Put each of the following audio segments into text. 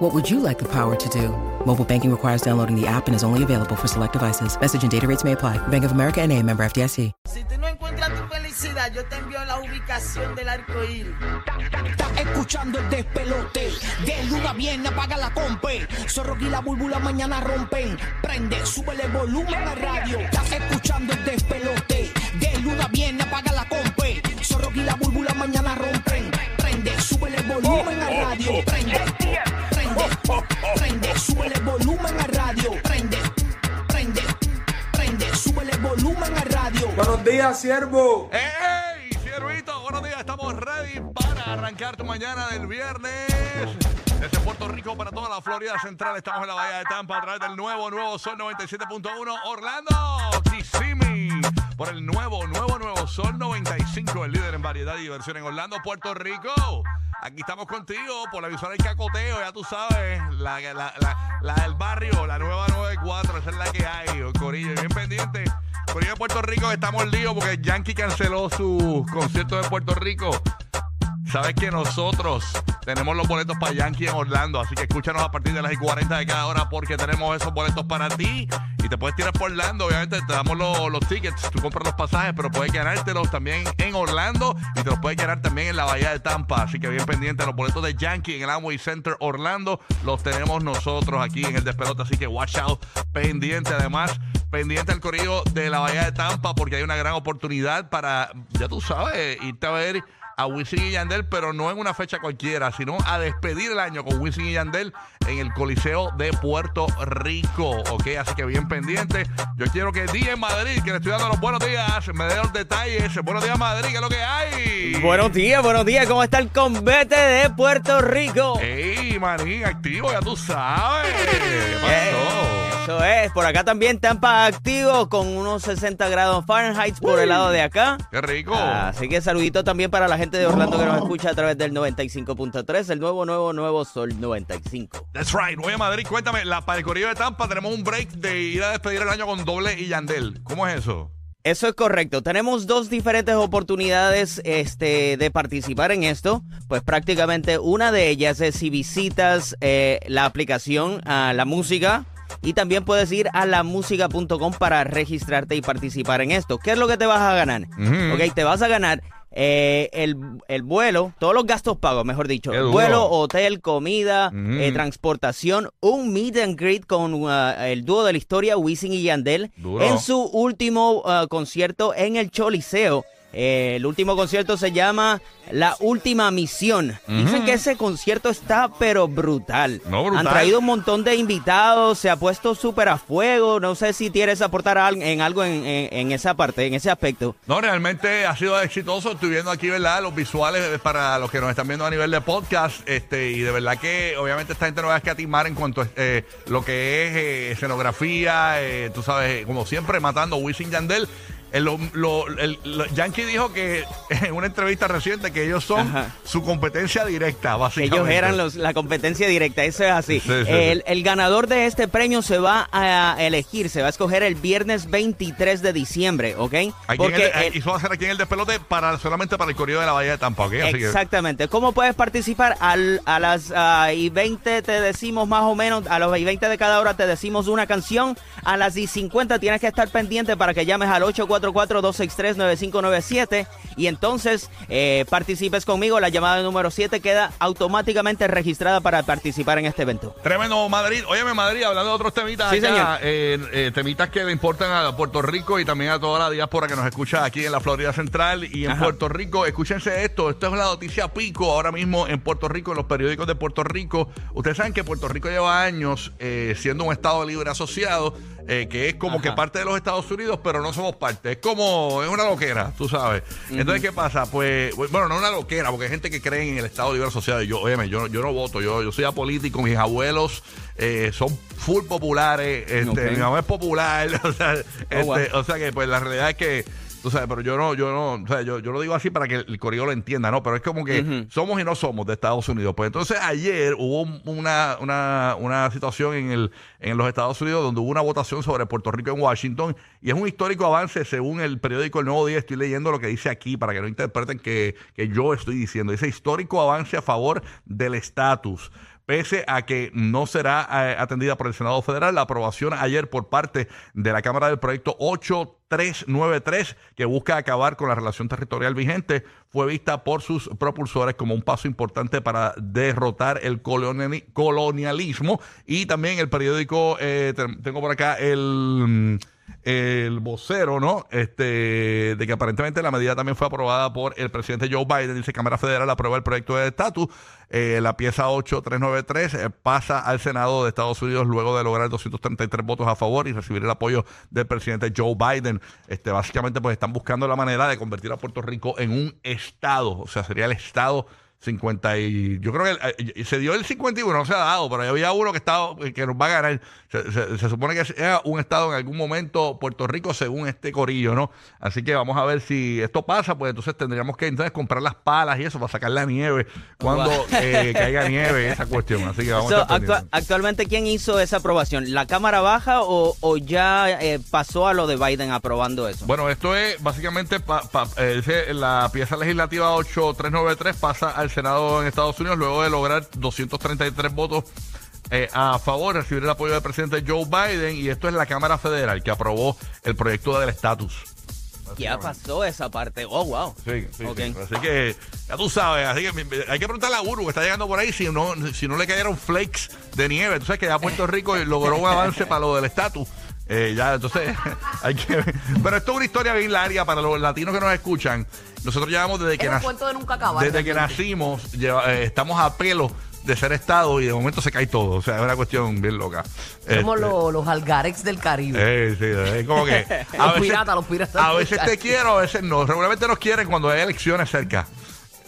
What would you like the power to do? Mobile banking requires downloading the app and is only available for select devices. Message and data rates may apply. Bank of America and a member FDIC. Si tú no encuentras tu felicidad, yo te envío la ubicación del arco iris. Estás escuchando el despelote. De luna viene, apaga la compe. Zorro y la búlbula mañana rompen. Prende, súbele volumen a radio. Estás escuchando el despelote. De luna viene, apaga la compe. Zorro y la búlbula mañana rompen. Prende, súbele volumen a radio. Prende, Buenos días, siervo. ¡Ey! Siervito, buenos días. Estamos ready para arrancar tu mañana del viernes. Desde Puerto Rico para toda la Florida Central. Estamos en la Bahía de Tampa a través del nuevo, nuevo Sol 97.1. Orlando, Kissimmee. Por el nuevo, nuevo, nuevo Sol 95. El líder en variedad y diversión en Orlando, Puerto Rico. Aquí estamos contigo por la visual del cacoteo, ya tú sabes. La, la, la, la del barrio, la nueva 94. Esa es la que hay, Corillo. Bien pendiente. Corillo de Puerto Rico estamos lío porque Yankee canceló su concierto de Puerto Rico. Sabes que nosotros tenemos los boletos para Yankee en Orlando, así que escúchanos a partir de las 40 de cada hora porque tenemos esos boletos para ti y te puedes tirar por Orlando. Obviamente te damos los, los tickets, tú compras los pasajes, pero puedes ganártelos también en Orlando y te los puedes ganar también en la Bahía de Tampa. Así que bien pendiente, los boletos de Yankee en el Amway Center Orlando los tenemos nosotros aquí en el despelote, así que watch out, pendiente además. Pendiente al corrido de la Bahía de Tampa porque hay una gran oportunidad para, ya tú sabes, irte a ver a Wisin y Yandel, pero no en una fecha cualquiera, sino a despedir el año con Wisin y Yandel en el Coliseo de Puerto Rico. Ok, así que bien pendiente. Yo quiero que día en Madrid, que le estoy dando los buenos días, me dé los detalles. Buenos días, Madrid, ¿qué es lo que hay? Buenos días, buenos días. ¿Cómo está el convete de Puerto Rico? Ey, manín, activo, ya tú sabes. ¿Qué pasó? Eso es. Por acá también Tampa activo con unos 60 grados Fahrenheit por el lado de acá. Qué rico. Así que saludito también para la gente de Orlando que nos escucha a través del 95.3, el nuevo, nuevo, nuevo Sol 95. That's right. Voy a Madrid. Cuéntame, la, para el corrido de Tampa tenemos un break de ir a despedir el año con doble y Yandel. ¿Cómo es eso? Eso es correcto. Tenemos dos diferentes oportunidades este, de participar en esto. Pues prácticamente una de ellas es si visitas eh, la aplicación a la música. Y también puedes ir a lamusica.com para registrarte y participar en esto. ¿Qué es lo que te vas a ganar? Ok, te vas a ganar eh, el, el vuelo, todos los gastos pagos, mejor dicho. Vuelo, hotel, comida, eh, transportación, un meet and greet con uh, el dúo de la historia, Wisin y Yandel, Duro. en su último uh, concierto en el Choliseo. Eh, el último concierto se llama La Última Misión. Dicen que ese concierto está pero brutal. No, brutal. Han traído un montón de invitados, se ha puesto súper a fuego. No sé si quieres aportar en algo en, en- en esa parte, en ese aspecto. No, realmente ha sido exitoso. Estoy viendo aquí, ¿verdad? Los visuales para los que nos están viendo a nivel de podcast. Este, y de verdad que obviamente esta gente no va a escatimar en cuanto a eh, lo que es eh, escenografía, tú sabes, como siempre, matando Wisin Yandel. El, lo- lo- el- lo- Yankee dijo que en una entrevista reciente que ellos son Ajá. su competencia directa, básicamente. Ellos eran los, la competencia directa, eso es así. Sí, sí, sí. el, el ganador de este premio se va a elegir, se va a escoger el viernes 23 de diciembre, ¿ok? Aquí en Porque el- el- y eso va a ser aquí en el despelote para, solamente para el corrido de la Bahía de Tampa, ¿ok? Así que- Exactamente. ¿Cómo puedes participar? Al- a las ah, y 20 te decimos más o menos, a las y 20 de cada hora te decimos una canción. A las y 50 tienes que estar pendiente para que llames al 844-263-9597 y entonces eh, participes conmigo. La llamada número 7 queda automáticamente registrada para participar en este evento. Tremendo Madrid. Óyeme, Madrid, hablando de otros temitas Sí, acá, señor. eh, eh, temitas que le importan a Puerto Rico y también a toda la diáspora que nos escucha aquí en la Florida Central y en Ajá. Puerto Rico. Escúchense esto, esto es la noticia pico ahora mismo en Puerto Rico, en los periódicos de Puerto Rico. Ustedes saben que Puerto Rico lleva años eh, siendo un Estado libre asociado, eh, que es como Ajá. que parte de los Estados Unidos, pero no somos parte. Es como, es una loquera, tú sabes. Entonces, ¿qué pasa? Pues, bueno, no una loquera, porque hay gente que cree en el Estado libre asociado. Yo, óyeme, yo, yo no voto, yo, yo soy apolítico, mis abuelos eh, son full populares, este, Ok. mi mamá es popular, o sea, este, wow. o sea que pues la realidad es que Tú sabes, pero yo no, yo no, o sea, yo, yo lo digo así para que el corillo lo entienda, ¿no? Pero es como que somos y no somos de Estados Unidos. Pues entonces ayer hubo una, una, una situación en, el, en los Estados Unidos donde hubo una votación sobre Puerto Rico en Washington y es un histórico avance según el periódico El Nuevo Día. Estoy leyendo lo que dice aquí para que no interpreten que, que yo estoy diciendo. Dice histórico avance a favor del estatus pese a que no será eh, atendida por el Senado Federal. La aprobación ayer por parte de la Cámara del Proyecto 8393, que busca acabar con la relación territorial vigente, fue vista por sus propulsores como un paso importante para derrotar el colonialismo. Y también el periódico, eh, tengo por acá el el vocero, ¿no? Este, de que aparentemente la medida también fue aprobada por el presidente Joe Biden. Dice Cámara Federal aprueba el proyecto de estatus. Eh, la pieza 8393 eh, pasa al Senado de Estados Unidos luego de lograr 233 votos a favor y recibir el apoyo del presidente Joe Biden. Este, básicamente, pues están buscando la manera de convertir a Puerto Rico en un estado. O sea, sería el estado 50 y yo creo que eh, se dio el 51, no se ha dado, pero había uno que estaba que nos va a ganar. Se, supone que era un estado en algún momento Puerto Rico según este corillo, ¿no? Así que vamos a ver si esto pasa, pues entonces tendríamos que entonces comprar las palas y eso para sacar la nieve cuando eh, caiga nieve, esa cuestión. Así que vamos a Actualmente, ¿quién hizo esa aprobación? ¿La Cámara Baja o, ya eh, pasó a lo de Biden aprobando eso? Bueno, esto es básicamente la pieza legislativa 8393 pasa al Senado en Estados Unidos luego de lograr 233 votos eh, a favor, recibir el apoyo del presidente Joe Biden y esto es la Cámara Federal que aprobó el proyecto del estatus. Ya pasó esa parte. Oh, wow. Sí, sí, Así que ya tú sabes. Así que hay que preguntarle a Uru que está llegando por ahí si no, si no le cayeron flakes de nieve. Tú sabes que ya Puerto Rico logró un avance para lo del estatus. Eh, ya, entonces, hay que. Pero esto es una historia bien larga para los latinos que nos escuchan. Nosotros llevamos desde que, desde que nacimos, eh, estamos a pelo de ser Estado y de momento se cae todo. O sea, es una cuestión bien loca. Somos este, los, los algarex del Caribe. Eh, sí, es como que. los piratas, los piratas. A veces te quiero, a veces no. Regularmente nos quieren cuando hay elecciones cerca.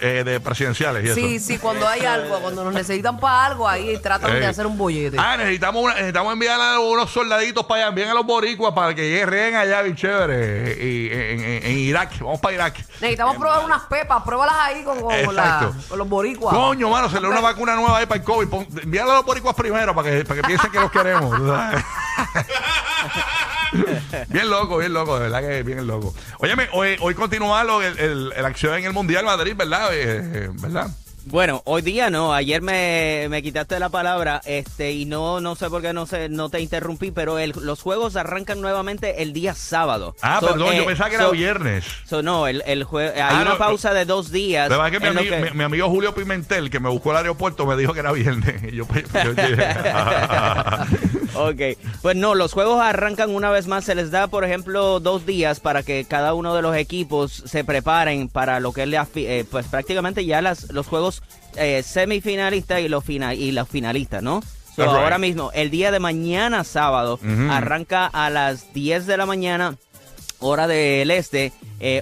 Eh, de presidenciales y eso. Sí, sí, cuando hay algo, cuando nos necesitan para algo, ahí tratan de hacer un bollete. Ah, necesitamos, necesitamos enviar a unos soldaditos para allá, envíen a los boricuas para que guerreen allá, bien chévere, y, en, Irak. Vamos para Irak. Necesitamos probar unas pepas, pruébalas ahí con, con, los boricuas. Coño, mano, se le da una vacuna nueva ahí para el COVID. Envíalo a los boricuas primero para que, para que piensen que los queremos. bien loco, bien loco, de verdad que bien loco. Óyeme, hoy, hoy continúa lo, el, el, el, acción en el Mundial Madrid, ¿verdad? Eh, ¿Verdad? Bueno, hoy día no. Ayer me, me, quitaste la palabra este y no no sé por qué no sé, no te interrumpí, pero el, los juegos arrancan nuevamente el día sábado. Ah, perdón, yo eh, pensaba que era viernes. no, el, el hay ah, una pausa de dos días. verdad que, mi, amigo, Mi, amigo Julio Pimentel, que me buscó al aeropuerto, me dijo que era viernes. Y yo, pues, ok, pues no, los juegos arrancan una vez más. Se les da, por ejemplo, dos días para que cada uno de los equipos se preparen para lo que es la, eh, pues prácticamente ya las, los juegos eh, semifinalistas y los, final, y los finalistas, ¿no? Ahora mismo, el día de mañana, sábado, arranca a las 10 de la mañana, hora del este,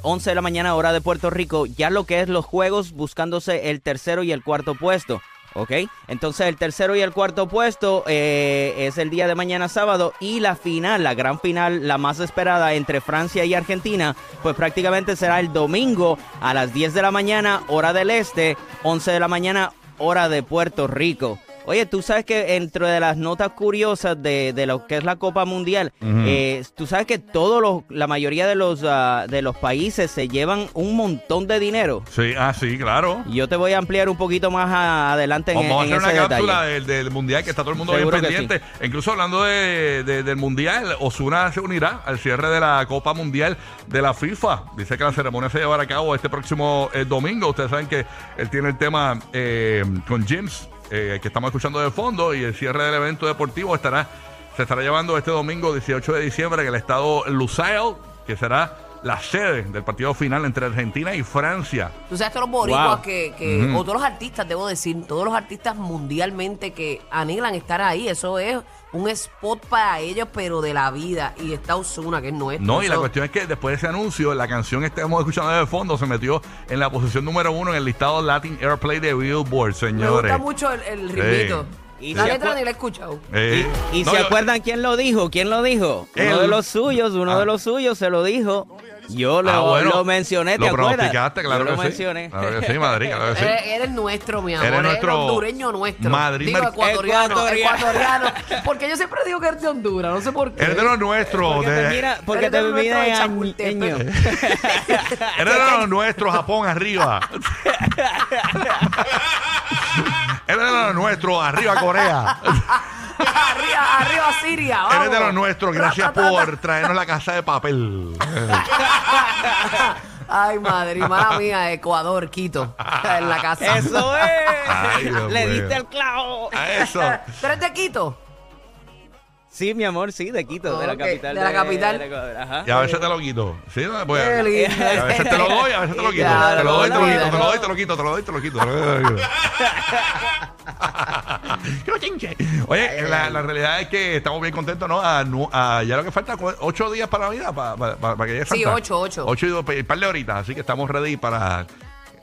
11 de la mañana, hora de Puerto Rico, ya lo que es los juegos buscándose el tercero y el cuarto puesto. ¿Ok? Entonces el tercero y el cuarto puesto eh, es el día de mañana sábado y la final, la gran final, la más esperada entre Francia y Argentina, pues prácticamente será el domingo a las 10 de la mañana, hora del este, 11 de la mañana, hora de Puerto Rico. Oye, tú sabes que dentro de las notas curiosas de, de lo que es la Copa Mundial, eh, tú sabes que todos los, la mayoría de los ah, de los países se llevan un montón de dinero. Sí, ah, sí, claro. Yo te voy a ampliar un poquito más adelante en, Vamos a hacer una cápsula del, mundial que está todo el mundo bien pendiente. Incluso hablando de, del mundial, Osuna se unirá al cierre de la Copa Mundial de la FIFA. Dice que la ceremonia se llevará a cabo este próximo eh, domingo. Ustedes saben que él tiene el tema eh, con James eh, que estamos escuchando de fondo y el cierre del evento deportivo estará se estará llevando este domingo 18 de diciembre en el estado Lusail, que será la sede del partido final entre Argentina y Francia. Tú sabes que los boricuas que, que o todos los artistas, debo decir, todos los artistas mundialmente que anhelan estar ahí, eso es un spot para ellos, pero de la vida. Y está Osuna, que es nuestro. No, y la cuestión es que después de ese anuncio, la canción que estamos escuchando de fondo se metió en la posición número uno en el listado Latin Airplay de Billboard, señores. Me gusta mucho el, el ritmito. Y la letra ni la he escuchado. Eh, ¿Y, se acuerdan quién lo dijo? ¿Quién lo dijo? Uno de los suyos, uno de ah. los suyos se lo dijo. Yo lo, Ah, bueno. lo mencioné, ¿te Lo acuerdas? pronosticaste, claro Yo que lo sí. mencioné. Claro que sí, Madrid, claro que sí. Eres, eres nuestro, mi amor. Eres Eres, nuestro hondureño nuestro. Madrid digo, ecuatoriano, Ecuatoriano. ecuatoriano. Porque yo siempre digo que eres de Honduras, no sé por qué. Eres de los nuestros. Porque de- te mira, porque te mira de en Chapultepec. Eres de los nuestros, Japón, arriba. Eres de los nuestros, arriba, Corea. arriba, Siria. Vamos. Eres de los nuestros, gracias por traernos la casa de papel. Ay, madre, mala mía, Ecuador, Quito. En la casa. Eso es. Ay, Le diste el clavo. A eso. ¿Tú eres de Quito? Sí, mi amor, sí, de Quito, de la capital. de la capital. de Ecuador, Ajá. Y a veces te lo quito. Sí, pues, a veces te lo doy, a veces te lo quito. Ya, te lo doy, te lo la quito, vida, te lo doy, te lo quito, te lo doy, te lo quito. te lo doy, te lo quito. Oye, la, la realidad es que estamos bien contentos, ¿no? A, nu- a- ya lo que falta, ocho días para Navidad, para, para, para que llegue Sí, Santa. ocho, ocho. Ocho y dos, un par de horitas, así que estamos ready para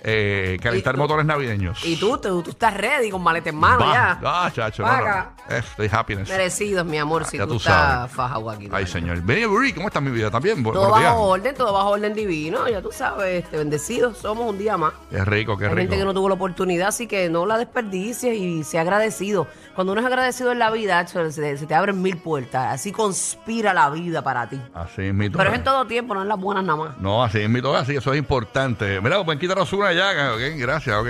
eh, calentar motores navideños. Y tú, tú, tú estás ready con maleta en mano Va. ya. Ah, chacho, no, no. Eh, Estoy happiness. Merecidos, mi amor, si Ya tú, tú estás sabes. fajado aquí. Ay, señor. Benny Burry, ¿cómo está mi vida? ¿También? Todo buenos días. bajo orden, todo bajo orden divino. Ya tú sabes, este, bendecidos somos un día más. Qué rico, qué Hay rico. gente que no tuvo la oportunidad, así que no la desperdicies y sea agradecido. Cuando uno es agradecido en la vida, se, te- se te abren mil puertas. Así conspira la vida para ti. Así es mi Pero es en todo tiempo, no en las buenas nada más. No, así es mi toque, así, eso es importante. Mira, pueden quitarnos una ya, ok, gracias, ok.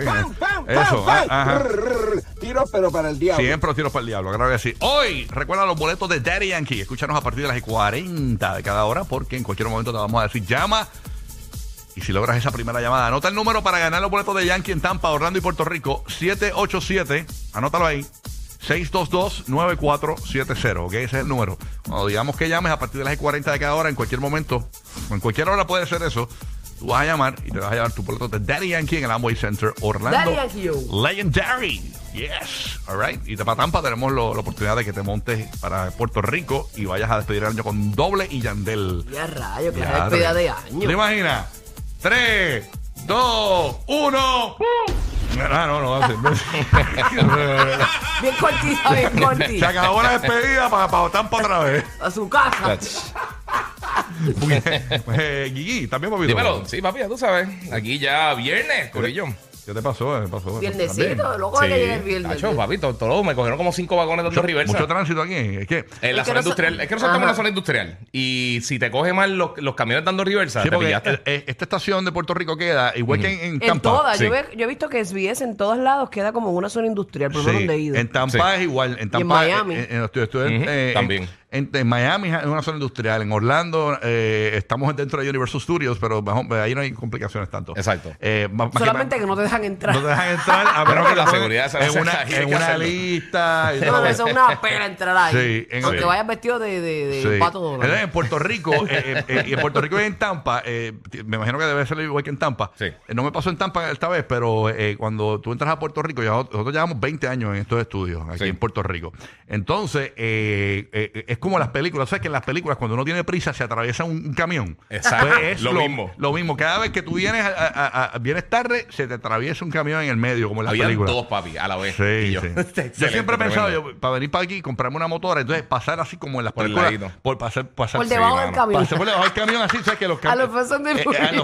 Eso, ah, ajá. Tiros, pero para el diablo. Siempre los tiros para el diablo, claro que sí. Hoy, recuerda los boletos de Daddy Yankee. Escúchanos a partir de las 40 de cada hora, porque en cualquier momento te vamos a decir llama. Y si logras esa primera llamada, anota el número para ganar los boletos de Yankee en Tampa, Orlando y Puerto Rico. 787, anótalo ahí. 622-9470, ¿ok? Ese es el número. Cuando digamos que llames a partir de las 40 de cada hora, en cualquier momento, o en cualquier hora puede ser eso, tú vas a llamar y te vas a llevar tu boleto de Daddy Yankee en el Amway Center, Orlando. Daddy Yankee. Legendary. Yes. All right. Y de para Tampa tenemos lo- la oportunidad de que te montes para Puerto Rico y vayas a despedir el año con doble y Yandel. Ya rayo, que es despedida de ¿Te año. imaginas? 3, 2, 1. Ah, no, no, no. Bien cortita, bien Se cortita. acabó la despedida para, para Tampa otra vez. A su casa. Eh, Gigi, también, papito. Dímelo, sí, papi, ya tú sabes. Aquí ya viernes, Corillo. ¿Qué te pasó? ¿Qué pasó? Viernesito, loco de que el viernes. Tacho, papi, todo, me cogieron como cinco vagones dando reversa. mucho tránsito aquí. Es que. En la Es zona no so- industrial. Es que nosotros estamos en la zona industrial. Y si te coge mal los, los camiones dando reversa, Sí, te pillaste. eh, esta estación de Puerto Rico queda igual que en, en En Tampa. todas, sí. yo, yo he visto que SBS en todos lados queda como una zona industrial, por lo menos Sí, donde he ido. En Tampa Sí. es igual. En Tampa, en Miami. eh, en- Ujú, eh, en- también. En, en Miami es una zona industrial. En Orlando eh, estamos dentro de Universal Studios, pero bajo- ahí no hay complicaciones tanto. Exacto. Eh, más- Solamente más- que no te dejan entrar. no te dejan entrar a menos que la seguridad se en una, en una lista. y No, todo. no, eso es una pena entrar ahí. Sí, en- Aunque sí. vayas vestido de, de, de Sí. pato. Entonces, en Puerto Rico, eh, eh, eh, y en Puerto Rico y en Tampa, eh, me imagino que debe ser igual que en Tampa. Sí. Eh, no me pasó en Tampa esta vez, pero eh, cuando tú entras a Puerto Rico, ya nosotros llevamos 20 años en estos estudios aquí Sí. en Puerto Rico. Entonces, eh, eh, es como las películas. ¿Sabes que en las películas, cuando uno tiene prisa, se atraviesa un, un camión? Exacto. Pues es Lo mismo. Lo mismo. Cada vez que tú vienes, a- a- a- vienes tarde, se te atraviesa un camión en el medio, como en las Habían películas. dos, papi, a la vez. Sí, Y yo, sí. Excelente, Yo siempre he pensado, yo, para venir para aquí, comprarme una motora, entonces pasar así como en las Por el películas. Por pasar, pasar Por debajo Sí, del mano. camión. Pasar por debajo del camión así, ¿sabes que los A camiones. los Fast and the eh,